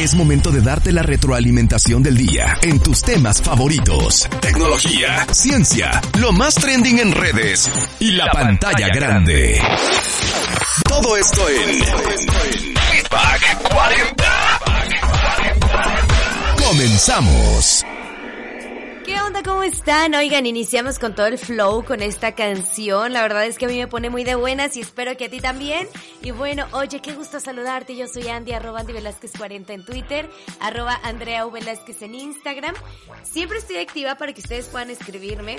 Es momento de darte la retroalimentación del día en tus temas favoritos. Tecnología, ciencia, lo más trending en redes y la, pantalla, grande. Todo esto en Feedback 40. Comenzamos. ¿Qué onda? ¿Cómo están? Oigan, iniciamos con todo el flow con esta canción. La verdad es que a mí me pone muy de buenas y espero que a ti también. Y bueno, oye, qué gusto saludarte. Yo soy Andy, arroba Andy Velázquez 40 en Twitter, arroba Andrea. Velázquez en Instagram. Siempre estoy activa para que ustedes puedan escribirme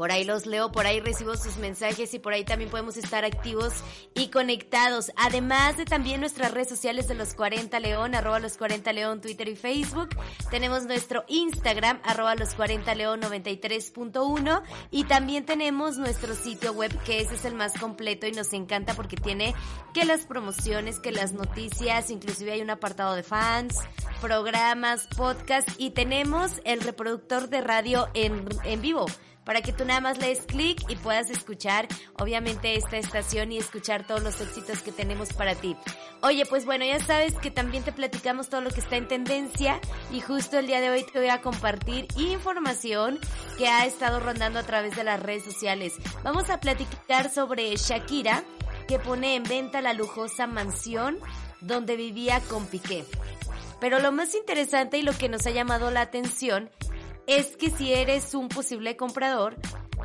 por ahí los leo, por ahí recibo sus mensajes y por ahí también podemos estar activos y conectados. Además de también nuestras redes sociales de los 40 León, arroba los 40 León, Twitter y Facebook. Tenemos nuestro Instagram, arroba los 40 León 93.1 y también tenemos nuestro sitio web que ese es el más completo y nos encanta porque tiene que las promociones, que las noticias, inclusive hay un apartado de fans, programas, podcast y tenemos el reproductor de radio en, en vivo para que tú nada más le des clic y puedas escuchar obviamente esta estación y escuchar todos los éxitos que tenemos para ti. Oye, pues bueno, ya sabes que también te platicamos todo lo que está en tendencia y justo el día de hoy te voy a compartir información que ha estado rondando a través de las redes sociales. Vamos a platicar sobre Shakira que pone en venta la lujosa mansión donde vivía con Piqué. Pero lo más interesante y lo que nos ha llamado la atención es que si eres un posible comprador,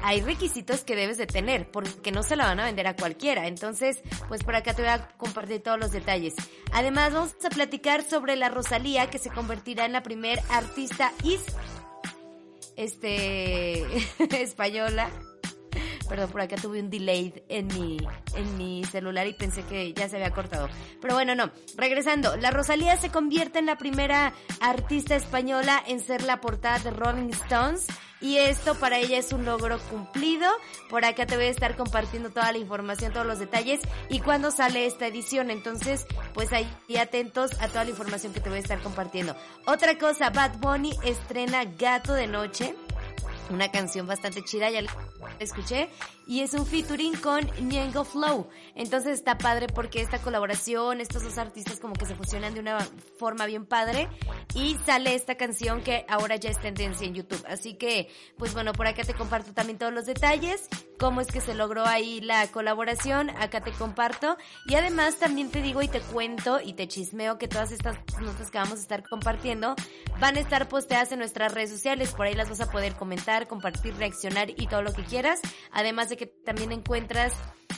hay requisitos que debes de tener, porque no se la van a vender a cualquiera. Entonces, pues por acá te voy a compartir todos los detalles. Además, vamos a platicar sobre la Rosalía, que se convertirá en la primer artista is, este, española Perdón, por acá tuve un delay en mi, en mi celular y pensé que ya se había cortado. Pero bueno, no. Regresando, la Rosalía se convierte en la primera artista española en ser la portada de Rolling Stones. Y esto para ella es un logro cumplido. Por acá te voy a estar compartiendo toda la información, todos los detalles y cuándo sale esta edición. Entonces, pues ahí atentos a toda la información que te voy a estar compartiendo. Otra cosa, Bad Bunny estrena Gato de Noche una canción bastante chida, ya la escuché, y es un featuring con Ñengo Flow. Entonces está padre porque esta colaboración, estos dos artistas como que se fusionan de una forma bien padre y sale esta canción que ahora ya es tendencia en YouTube. Así que, pues bueno, por acá te comparto también todos los detalles, cómo es que se logró ahí la colaboración, acá te comparto y además también te digo y te cuento y te chismeo que todas estas notas que vamos a estar compartiendo van a estar posteadas en nuestras redes sociales, por ahí las vas a poder comentar compartir, reaccionar y todo lo que quieras. Además de que también encuentras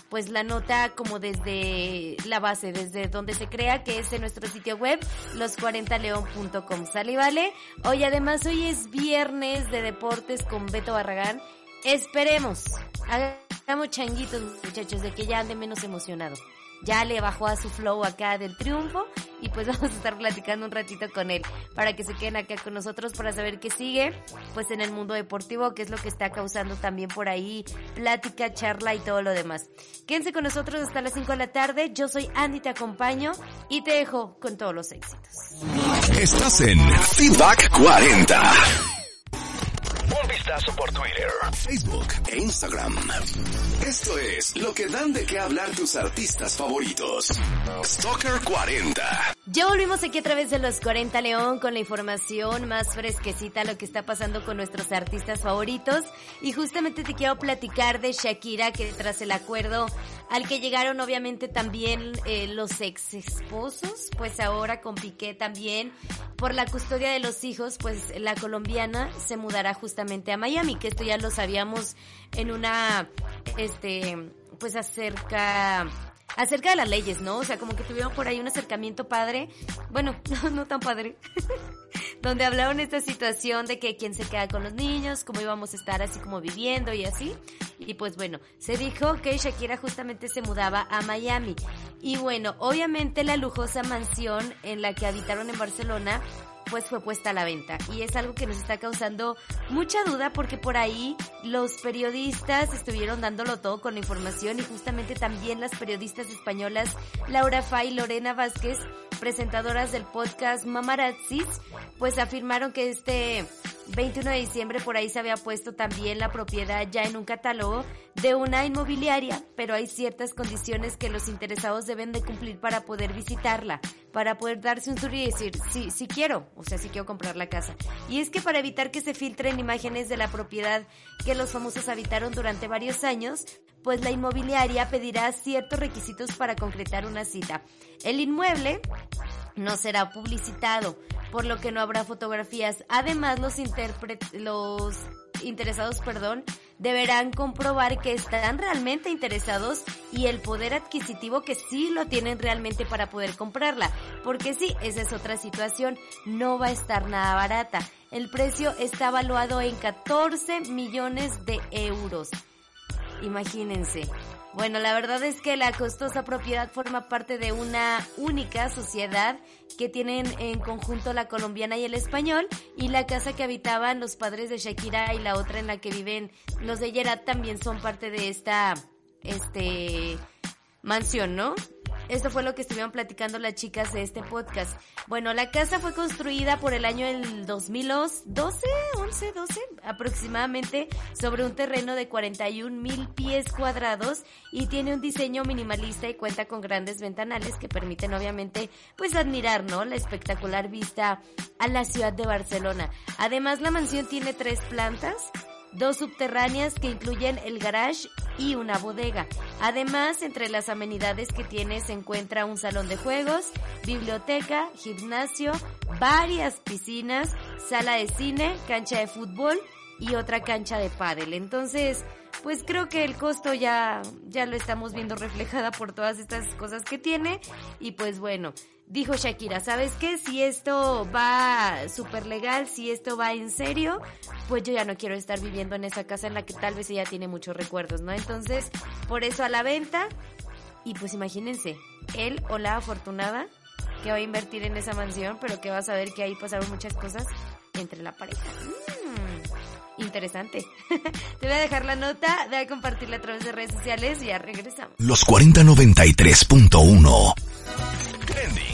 pues la nota como desde la base, desde donde se crea, que es en nuestro sitio web, los40león.com. ¿Sale y vale? Hoy además, hoy es viernes de deportes con Beto Barragán. Esperemos, hagamos changuitos muchachos, de que ya ande menos emocionado ya le bajó a su flow acá del triunfo y pues vamos a estar platicando un ratito con él para que se queden acá con nosotros para saber qué sigue pues en el mundo deportivo, qué es lo que está causando también por ahí plática, charla y todo lo demás. Quédense con nosotros hasta las 5 de la tarde, yo soy Andy, te acompaño y te dejo con todos los éxitos. Estás en Feedback 40 vistazo por Twitter, Facebook e Instagram. Esto es lo que dan de qué hablar tus artistas favoritos. Stalker 40. Ya volvimos aquí a través de los 40 León con la información más fresquecita, lo que está pasando con nuestros artistas favoritos. Y justamente te quiero platicar de Shakira, que tras el acuerdo al que llegaron obviamente también eh, los ex esposos, pues ahora con Piqué también, por la custodia de los hijos, pues la colombiana se mudará justamente a Miami, que esto ya lo sabíamos en una, este, pues acerca acerca de las leyes, ¿no? O sea, como que tuvieron por ahí un acercamiento padre. Bueno, no, no tan padre. donde hablaron esta situación de que quién se queda con los niños, cómo íbamos a estar así como viviendo y así. Y pues bueno, se dijo que Shakira justamente se mudaba a Miami. Y bueno, obviamente la lujosa mansión en la que habitaron en Barcelona pues fue puesta a la venta. Y es algo que nos está causando mucha duda porque por ahí los periodistas estuvieron dándolo todo con la información y justamente también las periodistas españolas Laura Fay y Lorena Vázquez, presentadoras del podcast Mamarazzis, pues afirmaron que este 21 de diciembre por ahí se había puesto también la propiedad ya en un catálogo de una inmobiliaria, pero hay ciertas condiciones que los interesados deben de cumplir para poder visitarla, para poder darse un tour y decir, sí, sí quiero, o sea, sí quiero comprar la casa. Y es que para evitar que se filtren imágenes de la propiedad que los famosos habitaron durante varios años, pues la inmobiliaria pedirá ciertos requisitos para concretar una cita. El inmueble no será publicitado, por lo que no habrá fotografías. Además, los, los interesados, perdón, deberán comprobar que están realmente interesados y el poder adquisitivo que sí lo tienen realmente para poder comprarla. Porque sí, esa es otra situación, no va a estar nada barata. El precio está evaluado en 14 millones de euros. Imagínense. Bueno, la verdad es que la costosa propiedad forma parte de una única sociedad que tienen en conjunto la colombiana y el español y la casa que habitaban los padres de Shakira y la otra en la que viven los de Yerat también son parte de esta este mansión, ¿no? Esto fue lo que estuvieron platicando las chicas de este podcast. Bueno, la casa fue construida por el año del 2012, 11, 12 aproximadamente sobre un terreno de 41 mil pies cuadrados y tiene un diseño minimalista y cuenta con grandes ventanales que permiten obviamente pues admirar, ¿no? La espectacular vista a la ciudad de Barcelona. Además la mansión tiene tres plantas dos subterráneas que incluyen el garage y una bodega. Además, entre las amenidades que tiene se encuentra un salón de juegos, biblioteca, gimnasio, varias piscinas, sala de cine, cancha de fútbol y otra cancha de pádel. Entonces, pues creo que el costo ya, ya lo estamos viendo reflejada por todas estas cosas que tiene. Y pues bueno, dijo Shakira, ¿sabes qué? Si esto va súper legal, si esto va en serio, pues yo ya no quiero estar viviendo en esa casa en la que tal vez ella tiene muchos recuerdos, ¿no? Entonces, por eso a la venta. Y pues imagínense, él o la afortunada que va a invertir en esa mansión, pero que va a saber que ahí pasaron muchas cosas entre la pareja. Interesante. Te voy a dejar la nota, voy a compartirla a través de redes sociales y ya regresamos. Los 4093.1 Trending.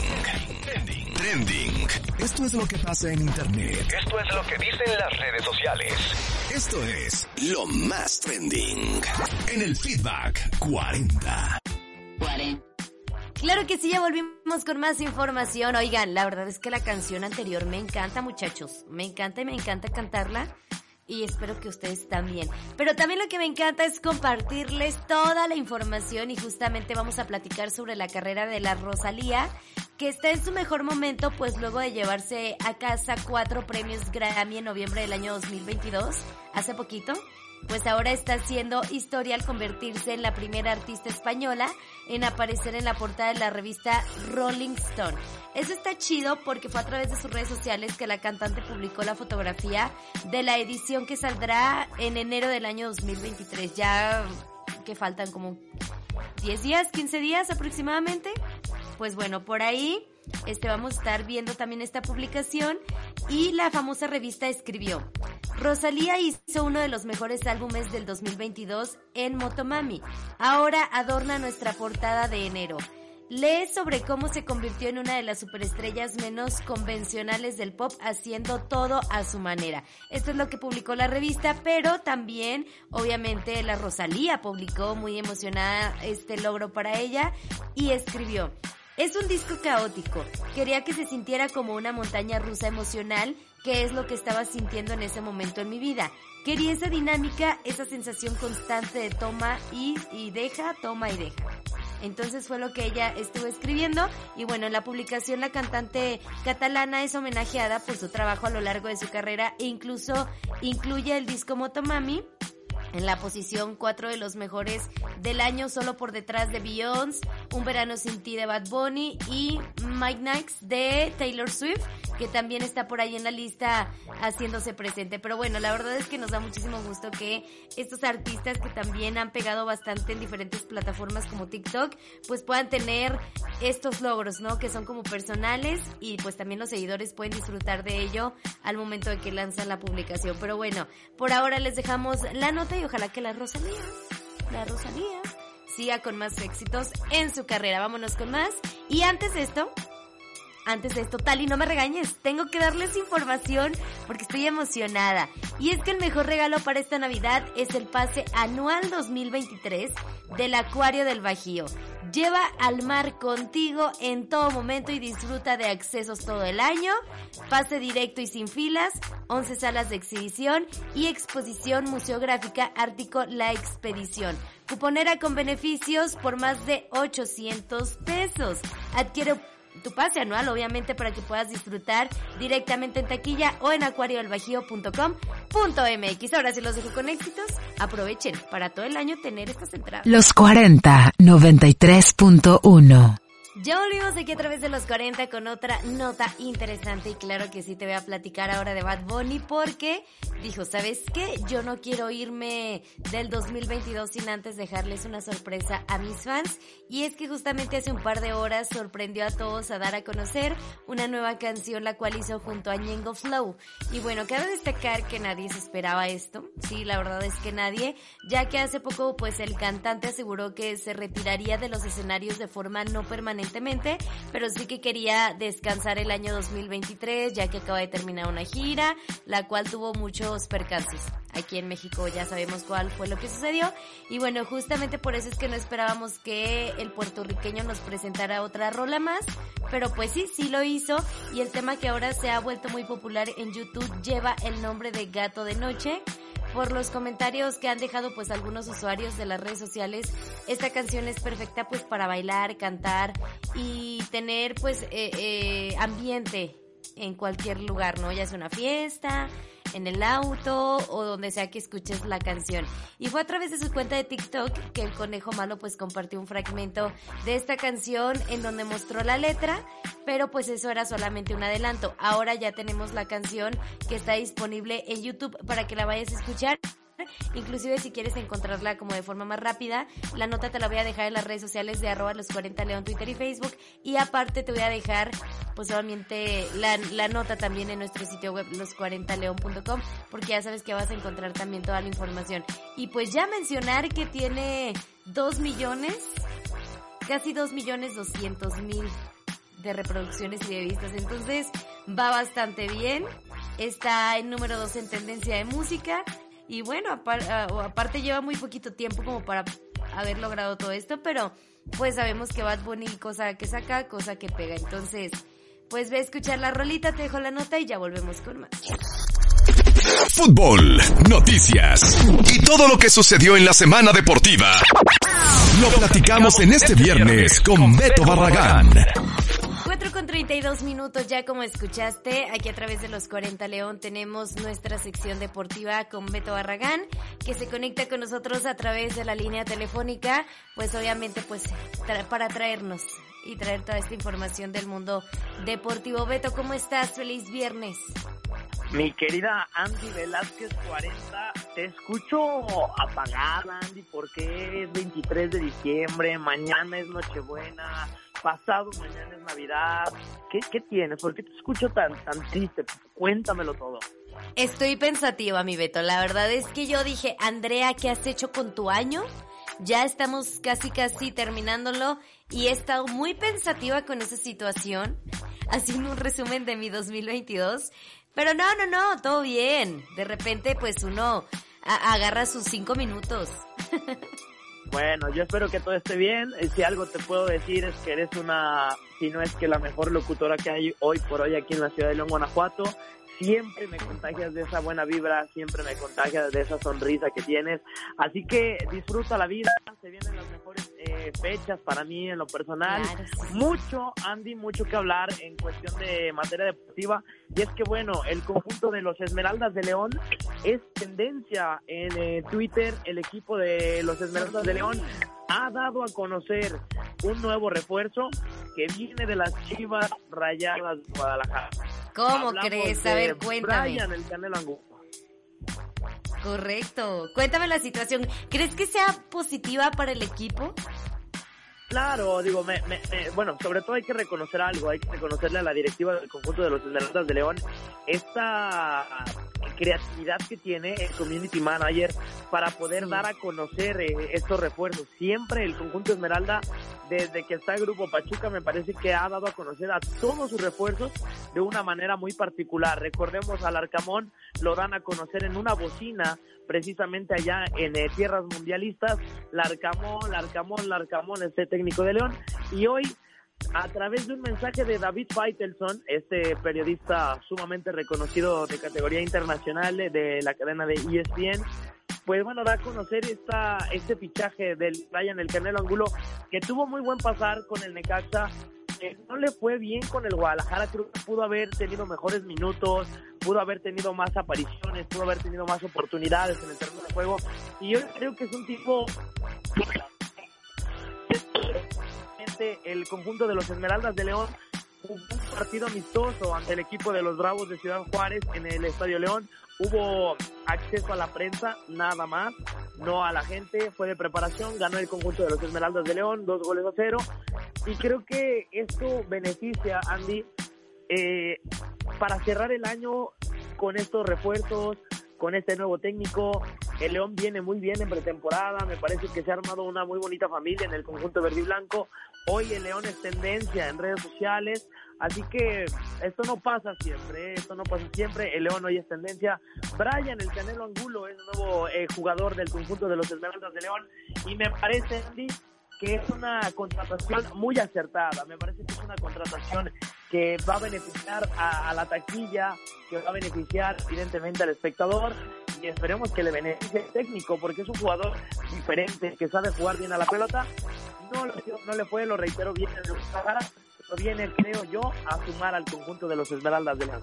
Trending. Trending. Esto es lo que pasa en Internet. Esto es lo que dicen las redes sociales. Esto es lo más trending. En el feedback 40. 40. Claro que sí, ya volvimos con más información. Oigan, la verdad es que la canción anterior me encanta, muchachos. Me encanta y me encanta cantarla y espero que ustedes también. Pero también lo que me encanta es compartirles toda la información y justamente vamos a platicar sobre la carrera de la Rosalía, que está en su mejor momento, pues luego de llevarse a casa cuatro premios Grammy en noviembre del año 2022, hace poquito pues ahora está haciendo historia al convertirse en la primera artista española en aparecer en la portada de la revista Rolling Stone. Eso está chido porque fue a través de sus redes sociales que la cantante publicó la fotografía de la edición que saldrá en enero del año 2023. Ya que faltan como 10 días, 15 días aproximadamente. Pues bueno, por ahí este, vamos a estar viendo también esta publicación y la famosa revista escribió, Rosalía hizo uno de los mejores álbumes del 2022 en Motomami. Ahora adorna nuestra portada de enero. Lee sobre cómo se convirtió en una de las superestrellas menos convencionales del pop haciendo todo a su manera. Esto es lo que publicó la revista, pero también obviamente la Rosalía publicó muy emocionada este logro para ella y escribió, es un disco caótico. Quería que se sintiera como una montaña rusa emocional, que es lo que estaba sintiendo en ese momento en mi vida. Quería esa dinámica, esa sensación constante de toma y, y deja, toma y deja. Entonces fue lo que ella estuvo escribiendo y bueno, en la publicación la cantante catalana es homenajeada por su trabajo a lo largo de su carrera e incluso incluye el disco Motomami en la posición 4 de los mejores del año, solo por detrás de Beyoncé, Un Verano Sin Ti de Bad Bunny y Mike Nikes de Taylor Swift, que también está por ahí en la lista haciéndose presente. Pero bueno, la verdad es que nos da muchísimo gusto que estos artistas que también han pegado bastante en diferentes plataformas como TikTok, pues puedan tener estos logros, ¿no? Que son como personales y pues también los seguidores pueden disfrutar de ello al momento de que lanzan la publicación. Pero bueno, por ahora les dejamos la nota y ojalá que la Rosalía, la Rosalía, siga con más éxitos en su carrera. Vámonos con más. Y antes de esto, antes de esto, Tali, no me regañes, tengo que darles información porque estoy emocionada. Y es que el mejor regalo para esta Navidad es el pase anual 2023 del Acuario del Bajío. Lleva al mar contigo en todo momento y disfruta de accesos todo el año, pase directo y sin filas, 11 salas de exhibición y exposición museográfica Ártico La Expedición. Cuponera con beneficios por más de 800 pesos. Adquiere tu pase anual, obviamente, para que puedas disfrutar directamente en taquilla o en acuariodelbajío.com.mx. Ahora, si los dejo con éxitos, aprovechen para todo el año tener estas entradas. Los 40 93.1 ya volvimos aquí a través de los 40 con otra nota interesante y claro que sí te voy a platicar ahora de Bad Bunny porque dijo, ¿sabes qué? Yo no quiero irme del 2022 sin antes dejarles una sorpresa a mis fans. Y es que justamente hace un par de horas sorprendió a todos a dar a conocer una nueva canción la cual hizo junto a Ñengo Flow. Y bueno, cabe destacar que nadie se esperaba esto, sí, la verdad es que nadie, ya que hace poco pues el cantante aseguró que se retiraría de los escenarios de forma no permanente pero sí que quería descansar el año 2023 ya que acaba de terminar una gira, la cual tuvo muchos percances. Aquí en México ya sabemos cuál fue lo que sucedió. Y bueno, justamente por eso es que no esperábamos que el puertorriqueño nos presentara otra rola más, pero pues sí, sí lo hizo. Y el tema que ahora se ha vuelto muy popular en YouTube lleva el nombre de Gato de Noche por los comentarios que han dejado pues algunos usuarios de las redes sociales. Esta canción es perfecta pues para bailar, cantar y tener pues eh, eh, ambiente en cualquier lugar, ¿no? Ya sea una fiesta, en el auto o donde sea que escuches la canción. Y fue a través de su cuenta de TikTok que el conejo malo pues compartió un fragmento de esta canción en donde mostró la letra, pero pues eso era solamente un adelanto. Ahora ya tenemos la canción que está disponible en YouTube para que la vayas a escuchar. Inclusive si quieres encontrarla como de forma más rápida, la nota te la voy a dejar en las redes sociales de arroba los 40 león, Twitter y Facebook. Y aparte te voy a dejar pues obviamente la, la nota también en nuestro sitio web los40león.com porque ya sabes que vas a encontrar también toda la información. Y pues ya mencionar que tiene 2 millones, casi 2 millones 200 mil de reproducciones y de vistas. Entonces va bastante bien. Está en número 2 en tendencia de música. Y bueno, ah, aparte lleva muy poquito tiempo como para haber logrado todo esto, pero pues sabemos que Bad Bunny cosa que saca, cosa que pega. Entonces, pues ve a escuchar la rolita, te dejo la nota y ya volvemos con más. Fútbol, noticias y todo lo que sucedió en la semana deportiva. Lo platicamos en este viernes con Beto Barragán. 4 con 32 minutos ya como escuchaste, aquí a través de los 40 León tenemos nuestra sección deportiva con Beto Barragán, que se conecta con nosotros a través de la línea telefónica, pues obviamente pues para traernos y traer toda esta información del mundo deportivo. Beto, ¿cómo estás? Feliz viernes. Mi querida Andy Velázquez 40, te escucho apagada, Andy, porque es 23 de diciembre, mañana es Nochebuena, pasado mañana es Navidad. ¿Qué, qué tienes? ¿Por qué te escucho tan, tan triste? Cuéntamelo todo. Estoy pensativa, mi Beto. La verdad es que yo dije, Andrea, ¿qué has hecho con tu año? Ya estamos casi casi terminándolo y he estado muy pensativa con esa situación, haciendo un resumen de mi 2022. Pero no, no, no, todo bien. De repente, pues uno agarra sus cinco minutos. Bueno, yo espero que todo esté bien. Eh, si algo te puedo decir es que eres una, si no es que la mejor locutora que hay hoy por hoy aquí en la ciudad de León, Guanajuato siempre me contagias de esa buena vibra, siempre me contagias de esa sonrisa que tienes. Así que disfruta la vida, se vienen las mejores eh, fechas para mí en lo personal. Mucho, Andy, mucho que hablar en cuestión de materia deportiva. Y es que, bueno, el conjunto de los Esmeraldas de León es tendencia en eh, Twitter. El equipo de los Esmeraldas de León ha dado a conocer un nuevo refuerzo que viene de las Chivas Rayadas de Guadalajara. ¿Cómo Hablamos crees? A ver, cuéntame. Brian, el Canelo Angulo. Correcto. Cuéntame la situación. ¿Crees que sea positiva para el equipo? Claro, digo, me, me- me- bueno, sobre todo hay que reconocer algo, hay que reconocerle a la directiva del conjunto de los Esmeraldas de León esta creatividad que tiene el community manager para poder dar a conocer eh, estos refuerzos. Siempre el conjunto Esmeralda, desde que está el Grupo Pachuca, me parece que ha dado a conocer a todos sus refuerzos de una manera muy particular. Recordemos al Arcamón, lo dan a conocer en una bocina, precisamente allá en eh, tierras mundialistas, Larcamón, Larcamón, Larcamón, este técnico de León, y hoy a través de un mensaje de David Feitelson, este periodista sumamente reconocido de categoría internacional eh, de la cadena de ESPN, pues bueno, da a conocer esta, este fichaje del Brian El Canelo Angulo, que tuvo muy buen pasar con el Necaxa, no le fue bien con el Guadalajara, creo que pudo haber tenido mejores minutos, pudo haber tenido más apariciones, pudo haber tenido más oportunidades en el terreno de juego, y yo creo que es un tipo el conjunto de los Esmeraldas de León un partido amistoso ante el equipo de los Bravos de Ciudad Juárez en el Estadio León. Hubo acceso a la prensa, nada más, no a la gente, fue de preparación, ganó el conjunto de los Esmeraldas de León, dos goles a cero. Y creo que esto beneficia, Andy, eh, para cerrar el año con estos refuerzos, con este nuevo técnico. El León viene muy bien en pretemporada, me parece que se ha armado una muy bonita familia en el conjunto verde y blanco. Hoy el León es tendencia en redes sociales, así que esto no pasa siempre, ¿eh? esto no pasa siempre. El León hoy es tendencia. Brian, el Canelo Angulo, es nuevo eh, jugador del conjunto de los Esmeraldas de León y me parece, Andy, que es una contratación muy acertada. Me parece que es una contratación que va a beneficiar a, a, la taquilla, que va a beneficiar evidentemente al espectador y esperemos que le beneficie el técnico porque es un jugador diferente, que sabe jugar bien a la pelota. No, no le fue, lo reitero, bien en el Guadalajara, pero viene, creo yo, a sumar al conjunto de los Esmeraldas de León.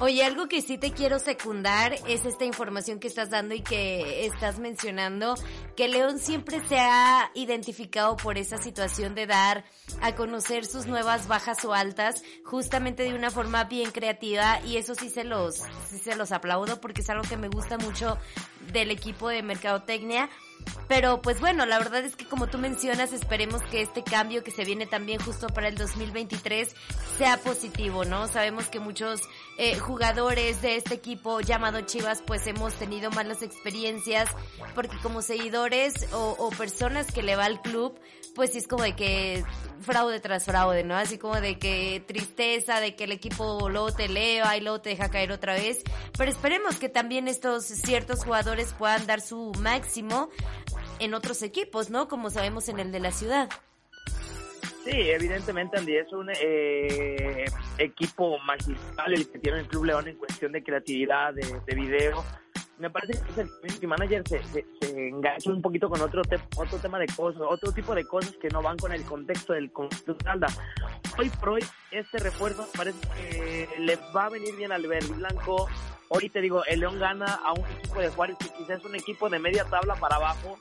Oye, algo que sí te quiero secundar es esta información que estás dando y que estás mencionando, que León siempre se ha identificado por esa situación de dar a conocer sus nuevas bajas o altas, justamente de una forma bien creativa y eso sí se los, sí se los aplaudo porque es algo que me gusta mucho del equipo de Mercadotecnia. Pero pues bueno, la verdad es que como tú mencionas, esperemos que este cambio que se viene también justo para el 2023 sea positivo, ¿no? Sabemos que muchos eh, jugadores de este equipo llamado Chivas pues hemos tenido malas experiencias porque como seguidores o, o personas que le va al club, pues sí es como de que fraude tras fraude, ¿no? Así como de que tristeza, de que el equipo luego te eleva y luego te deja caer otra vez. Pero esperemos que también estos ciertos jugadores puedan dar su máximo en otros equipos, ¿no? Como sabemos en el de la ciudad. Sí, evidentemente Andy es un eh, equipo magistral el que tiene el Club León en cuestión de creatividad, de, de video. Me parece que el community manager se, se, se, un poquito con otro, te, otro tema de cosas, otro tipo de cosas que no van con el contexto del conjunto Hoy por hoy, este refuerzo parece que le va a venir bien al verde blanco. Hoy te digo, el León gana a un equipo de Juárez que quizás es un equipo de media tabla para abajo,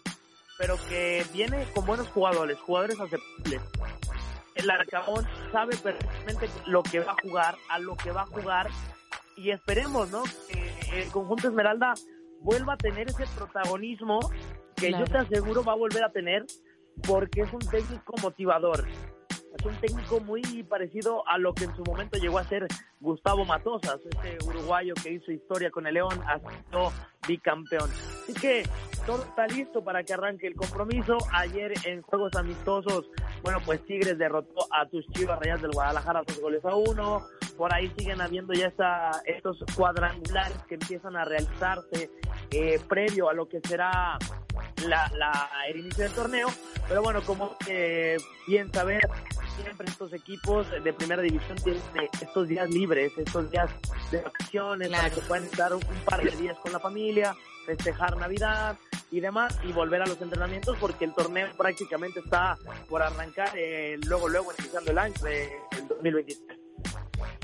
pero que viene con buenos jugadores, jugadores aceptables. El Arcabón sabe perfectamente lo que va a jugar, a lo que va a jugar, y esperemos, ¿no? Que el conjunto Esmeralda vuelva a tener ese protagonismo que claro. yo te aseguro va a volver a tener porque es un técnico motivador. Es un técnico muy parecido a lo que en su momento llegó a ser Gustavo Matosas, ese uruguayo que hizo historia con el León, sido bicampeón. Así que todo está listo para que arranque el compromiso. Ayer en juegos amistosos, bueno, pues Tigres derrotó a tus Chivas Rayas del Guadalajara dos goles a uno. Por ahí siguen habiendo ya esta, estos cuadrangulares que empiezan a realizarse eh, previo a lo que será la, la, el inicio del torneo. Pero bueno, como eh, bien saber, siempre estos equipos de primera división tienen estos días libres, estos días de vacaciones, claro. para que puedan estar un, par de días con la familia, festejar Navidad y demás y volver a los entrenamientos porque el torneo prácticamente está por arrancar eh, luego luego iniciando el año del 2023.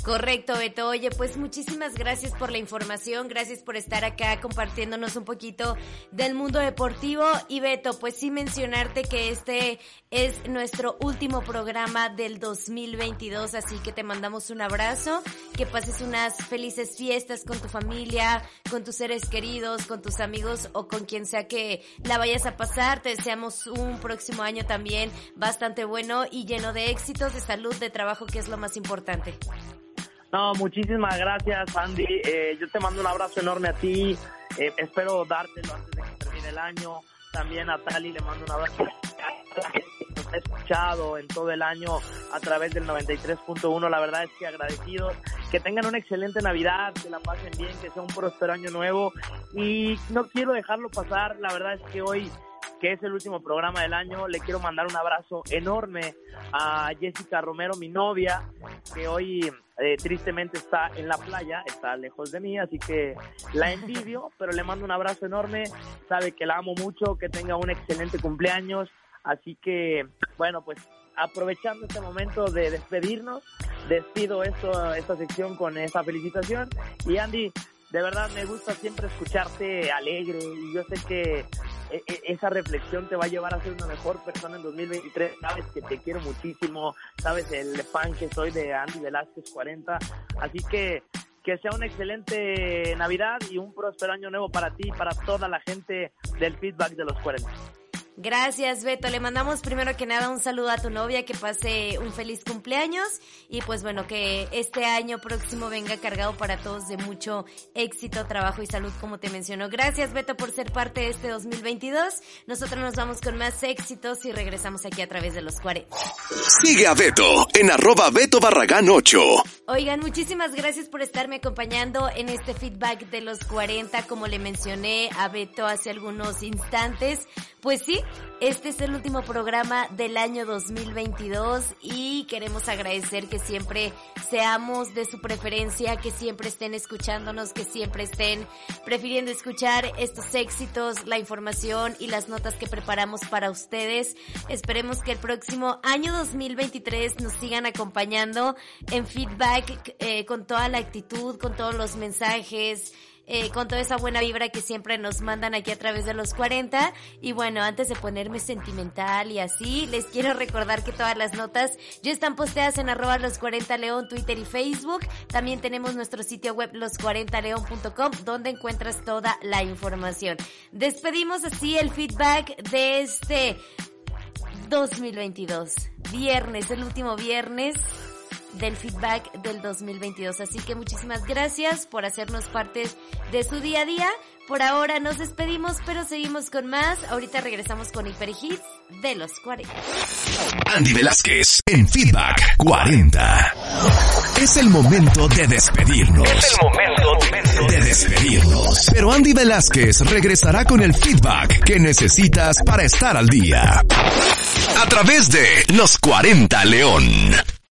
Correcto, Beto. Oye, pues muchísimas gracias por la información, gracias por estar acá compartiéndonos un poquito del mundo deportivo. Y Beto, pues sí mencionarte que este es nuestro último programa del 2022, así que te mandamos un abrazo, que pases unas felices fiestas con tu familia, con tus seres queridos, con tus amigos o con quien sea que la vayas a pasar. Te deseamos un próximo año también bastante bueno y lleno de éxitos, de salud, de trabajo, que es lo más importante. No, muchísimas gracias, Andy. Eh, yo te mando un abrazo enorme a ti. Eh, espero dártelo antes de que termine el año. También a Tali le mando un abrazo. Nos ha escuchado en todo el año a través del 93.1. La verdad es que agradecidos. Que tengan una excelente Navidad, que la pasen bien, que sea un próspero año nuevo. Y no quiero dejarlo pasar. La verdad es que hoy que es el último programa del año. Le quiero mandar un abrazo enorme a Jessica Romero, mi novia, que hoy eh, tristemente está en la playa, está lejos de mí, así que la envidio, pero le mando un abrazo enorme. Sabe que la amo mucho, que tenga un excelente cumpleaños. Así que, bueno, pues aprovechando este momento de despedirnos, despido esto, esta sección con esa felicitación. Y Andy, de verdad me gusta siempre escucharte alegre y yo sé que esa reflexión te va a llevar a ser una mejor persona en 2023. Sabes que te quiero muchísimo, sabes el fan que soy de Andy Velázquez 40. Así que que sea una excelente Navidad y un próspero año nuevo para ti y para toda la gente del feedback de los 40. Gracias, Beto. Le mandamos primero que nada un saludo a tu novia, que pase un feliz cumpleaños y pues bueno, que este año próximo venga cargado para todos de mucho éxito, trabajo y salud, como te mencionó. Gracias, Beto, por ser parte de este 2022. Nosotros nos vamos con más éxitos y regresamos aquí a través de los 40. Sigue a Beto en arroba Beto Barragán 8. Oigan, muchísimas gracias por estarme acompañando en este feedback de los 40, como le mencioné a Beto hace algunos instantes. Pues sí, este es el último programa del año 2022 y queremos agradecer que siempre seamos de su preferencia, que siempre estén escuchándonos, que siempre estén prefiriendo escuchar estos éxitos, la información y las notas que preparamos para ustedes. Esperemos que el próximo año 2023 nos sigan acompañando en feedback eh, con toda la actitud, con todos los mensajes, eh, con toda esa buena vibra que siempre nos mandan aquí a través de los 40. Y bueno, antes de ponerme sentimental y así, les quiero recordar que todas las notas ya están posteadas en arroba los 40 león, Twitter y Facebook. También tenemos nuestro sitio web los40león.com donde encuentras toda la información. Despedimos así el feedback de este 2022. Viernes, el último viernes del feedback del 2022. Así que muchísimas gracias por hacernos parte de su día a día. Por ahora nos despedimos, pero seguimos con más. Ahorita regresamos con Hyper Hits de los 40. Andy Velázquez en Feedback 40. Es el momento de despedirnos. Es el momento de despedirnos. Pero Andy Velázquez regresará con el feedback que necesitas para estar al día. A través de Los 40 León.